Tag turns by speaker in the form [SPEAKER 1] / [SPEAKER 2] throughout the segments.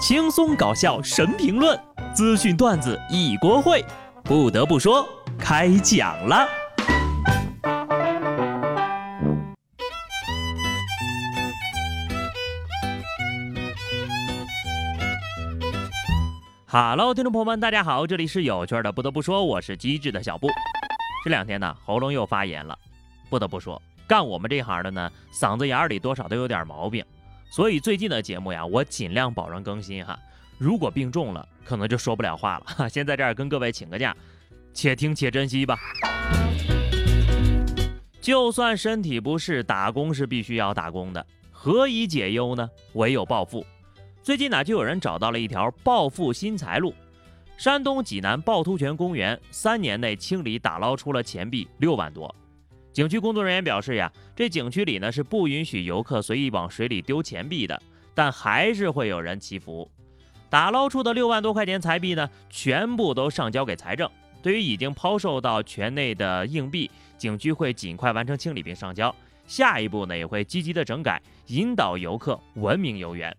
[SPEAKER 1] 轻松搞笑神评论，资讯段子一锅烩。不得不说，开讲了。Hello，听众朋友们，大家好，这里是有趣的。不得不说，我是机智的小布。这两天呢，喉咙又发炎了。不得不说，干我们这行的呢，嗓子眼里多少都有点毛病。所以最近的节目呀，我尽量保证更新哈。如果病重了，可能就说不了话了哈。先在这儿跟各位请个假，且听且珍惜吧。就算身体不适，打工是必须要打工的。何以解忧呢？唯有暴富。最近呢，就有人找到了一条暴富新财路。山东济南趵突泉公园三年内清理打捞出了钱币六万多。景区工作人员表示呀，这景区里呢是不允许游客随意往水里丢钱币的，但还是会有人祈福。打捞出的六万多块钱财币呢，全部都上交给财政。对于已经抛售到泉内的硬币，景区会尽快完成清理并上交。下一步呢，也会积极的整改，引导游客文明游园。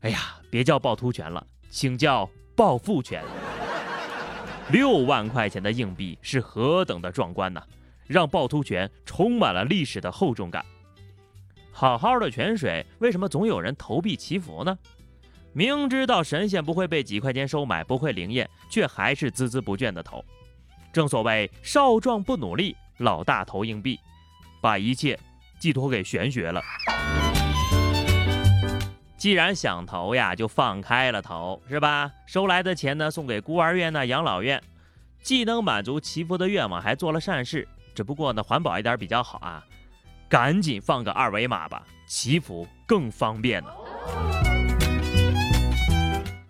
[SPEAKER 1] 哎呀，别叫趵突泉了，请叫暴富泉。六万块钱的硬币是何等的壮观呐！让趵突泉充满了历史的厚重感。好好的泉水，为什么总有人投币祈福呢？明知道神仙不会被几块钱收买，不会灵验，却还是孜孜不倦的投。正所谓少壮不努力，老大投硬币，把一切寄托给玄学了。既然想投呀，就放开了投，是吧？收来的钱呢，送给孤儿院呢、养老院，既能满足祈福的愿望，还做了善事。只不过呢，环保一点比较好啊，赶紧放个二维码吧，祈福更方便呢。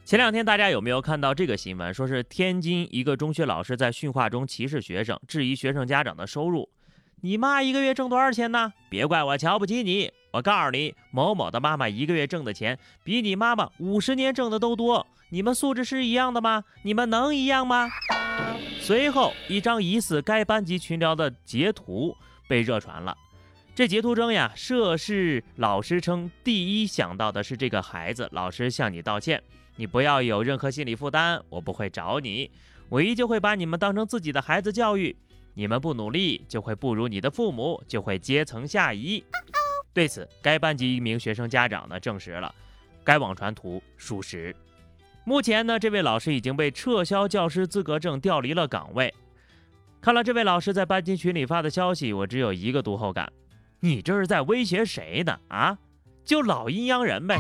[SPEAKER 1] 前两天大家有没有看到这个新闻？说是天津一个中学老师在训话中歧视学生，质疑学生家长的收入。你妈一个月挣多少钱呢？别怪我瞧不起你。我告诉你，某某的妈妈一个月挣的钱比你妈妈五十年挣的都多。你们素质是一样的吗？你们能一样吗？随后，一张疑似该班级群聊的截图被热传了。这截图中呀，涉事老师称，第一想到的是这个孩子，老师向你道歉，你不要有任何心理负担，我不会找你，我依旧会把你们当成自己的孩子教育。你们不努力，就会不如你的父母，就会阶层下移。对此，该班级一名学生家长呢证实了，该网传图属实。目前呢，这位老师已经被撤销教师资格证，调离了岗位。看了这位老师在班级群里发的消息，我只有一个读后感：你这是在威胁谁呢？啊，就老阴阳人呗。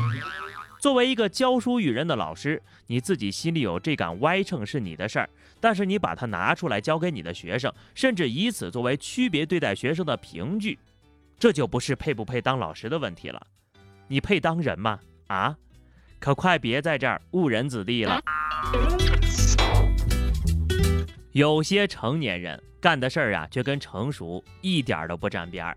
[SPEAKER 1] 作为一个教书育人的老师，你自己心里有这杆歪秤是你的事儿，但是你把它拿出来教给你的学生，甚至以此作为区别对待学生的凭据，这就不是配不配当老师的问题了。你配当人吗？啊？可快别在这儿误人子弟了！有些成年人干的事儿啊，却跟成熟一点都不沾边儿。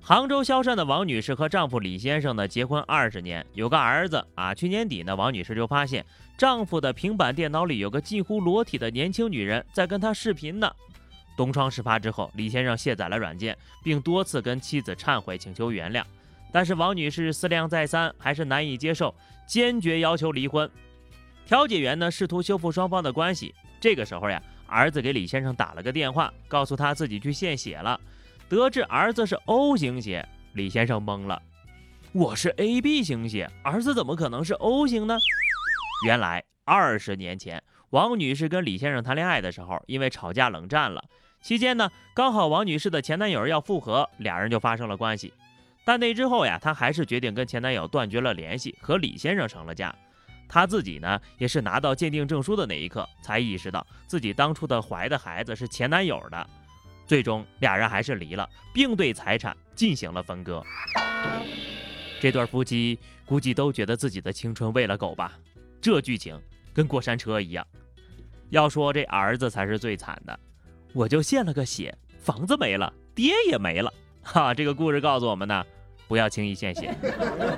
[SPEAKER 1] 杭州萧山的王女士和丈夫李先生呢，结婚二十年，有个儿子啊。去年底呢，王女士就发现丈夫的平板电脑里有个近乎裸体的年轻女人在跟她视频呢。东窗事发之后，李先生卸载了软件，并多次跟妻子忏悔，请求原谅。但是王女士思量再三，还是难以接受，坚决要求离婚。调解员呢试图修复双方的关系。这个时候呀，儿子给李先生打了个电话，告诉他自己去献血了。得知儿子是 O 型血，李先生懵了。我是 AB 型血，儿子怎么可能是 O 型呢？原来二十年前，王女士跟李先生谈恋爱的时候，因为吵架冷战了。期间呢，刚好王女士的前男友要复合，俩人就发生了关系。但那之后呀，她还是决定跟前男友断绝了联系，和李先生成了家。她自己呢，也是拿到鉴定证书的那一刻，才意识到自己当初的怀的孩子是前男友的。最终，俩人还是离了，并对财产进行了分割。这对夫妻估计都觉得自己的青春喂了狗吧？这剧情跟过山车一样。要说这儿子才是最惨的，我就献了个血，房子没了，爹也没了。哈，这个故事告诉我们呢。不要轻易献血。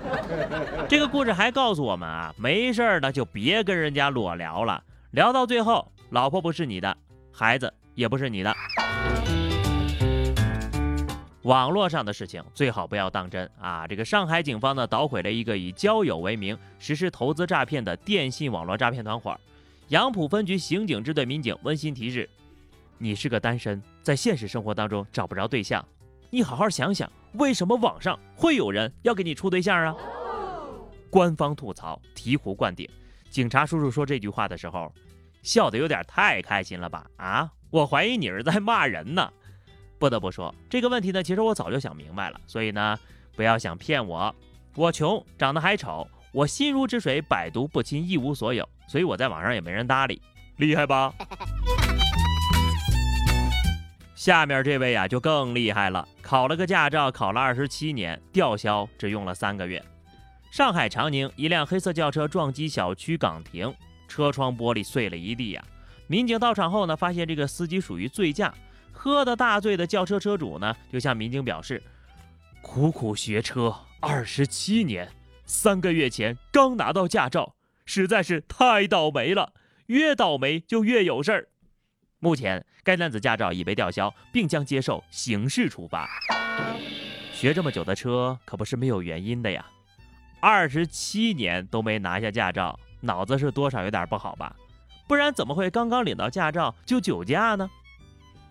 [SPEAKER 1] 这个故事还告诉我们啊，没事儿的就别跟人家裸聊了，聊到最后，老婆不是你的，孩子也不是你的。网络上的事情最好不要当真啊！这个上海警方呢捣毁了一个以交友为名实施投资诈骗的电信网络诈骗团伙。杨浦分局刑警支队民警温馨提示：你是个单身，在现实生活当中找不着对象，你好好想想，为什么网上会有人要给你处对象啊？官方吐槽醍醐灌顶，警察叔叔说这句话的时候，笑得有点太开心了吧？啊，我怀疑你是在骂人呢。不得不说，这个问题呢，其实我早就想明白了。所以呢，不要想骗我，我穷，长得还丑，我心如止水，百毒不侵，一无所有。所以我在网上也没人搭理，厉害吧？下面这位呀，就更厉害了，考了个驾照，考了二十七年，吊销只用了三个月。上海长宁一辆黑色轿车撞击小区岗亭，车窗玻璃碎了一地呀。民警到场后呢，发现这个司机属于醉驾。喝的大醉的轿车车主呢，就向民警表示：“苦苦学车二十七年，三个月前刚拿到驾照，实在是太倒霉了，越倒霉就越有事儿。”目前，该男子驾照已被吊销，并将接受刑事处罚。学这么久的车可不是没有原因的呀，二十七年都没拿下驾照，脑子是多少有点不好吧？不然怎么会刚刚领到驾照就酒驾呢？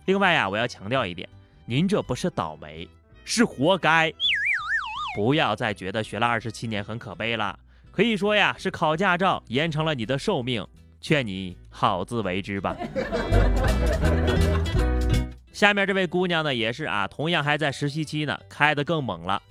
[SPEAKER 1] 另外呀，我要强调一点，您这不是倒霉，是活该。不要再觉得学了二十七年很可悲了，可以说呀，是考驾照延长了你的寿命，劝你好自为之吧。下面这位姑娘呢，也是啊，同样还在实习期呢，开得更猛了。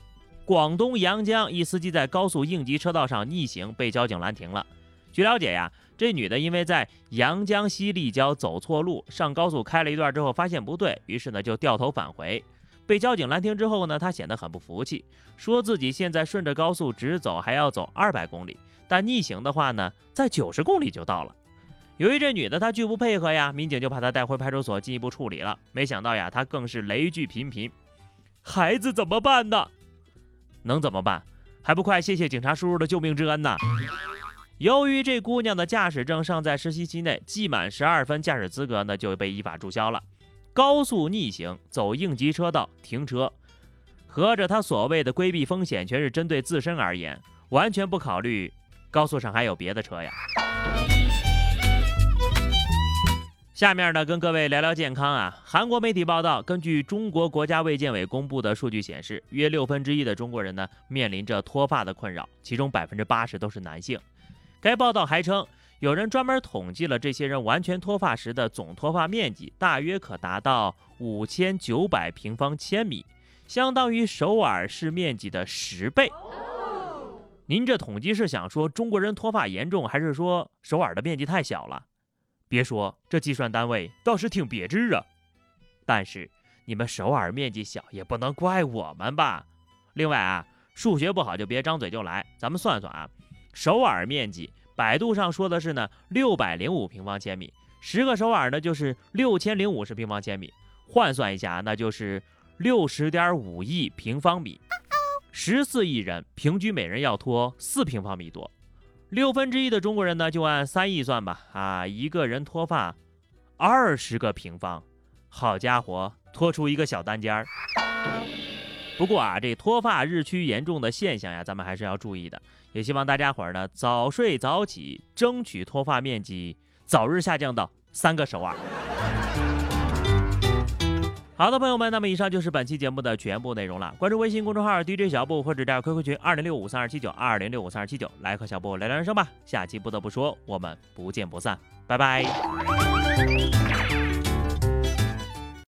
[SPEAKER 1] 广东阳江一司机在高速应急车道上逆行，被交警拦停了。据了解呀。这女的因为在阳江西立交走错路，上高速开了一段之后发现不对，于是呢就掉头返回，被交警拦停之后呢，他显得很不服气，说自己现在顺着高速直走还要走二百公里，但逆行的话呢，在九十公里就到了。由于这女的她拒不配合呀，民警就把她带回派出所进一步处理了。没想到呀，她更是雷剧频频，孩子怎么办呢？能怎么办？还不快谢谢警察叔叔的救命之恩呐！由于这姑娘的驾驶证尚在实习期内，记满十二分驾驶资格呢，就被依法注销了。高速逆行走应急车道停车，合着他所谓的规避风险，全是针对自身而言，完全不考虑高速上还有别的车呀。下面呢，跟各位聊聊健康啊。韩国媒体报道，根据中国国家卫健委公布的数据显示，约六分之一的中国人呢，面临着脱发的困扰，其中百分之八十都是男性。该报道还称，有人专门统计了这些人完全脱发时的总脱发面积，大约可达到五千九百平方千米，相当于首尔市面积的十倍。您这统计是想说中国人脱发严重，还是说首尔的面积太小了？别说，这计算单位倒是挺别致啊。但是你们首尔面积小，也不能怪我们吧？另外啊，数学不好就别张嘴就来，咱们算算啊。首尔面积，百度上说的是呢六百零五平方千米，十个首尔呢就是六千零五十平方千米，换算一下，那就是六十点五亿平方米，十四亿人平均每人要拖四平方米多，六分之一的中国人呢就按三亿算吧，啊，一个人脱发二十个平方，好家伙，拖出一个小单间儿。不过啊，这脱发日趋严重的现象呀，咱们还是要注意的。也希望大家伙儿呢早睡早起，争取脱发面积早日下降到三个首尔。好的，朋友们，那么以上就是本期节目的全部内容了。关注微信公众号 DJ 小布或者加 QQ 群二零六五三二七九二零六五三二七九，来和小布聊聊人生吧。下期不得不说，我们不见不散，拜拜。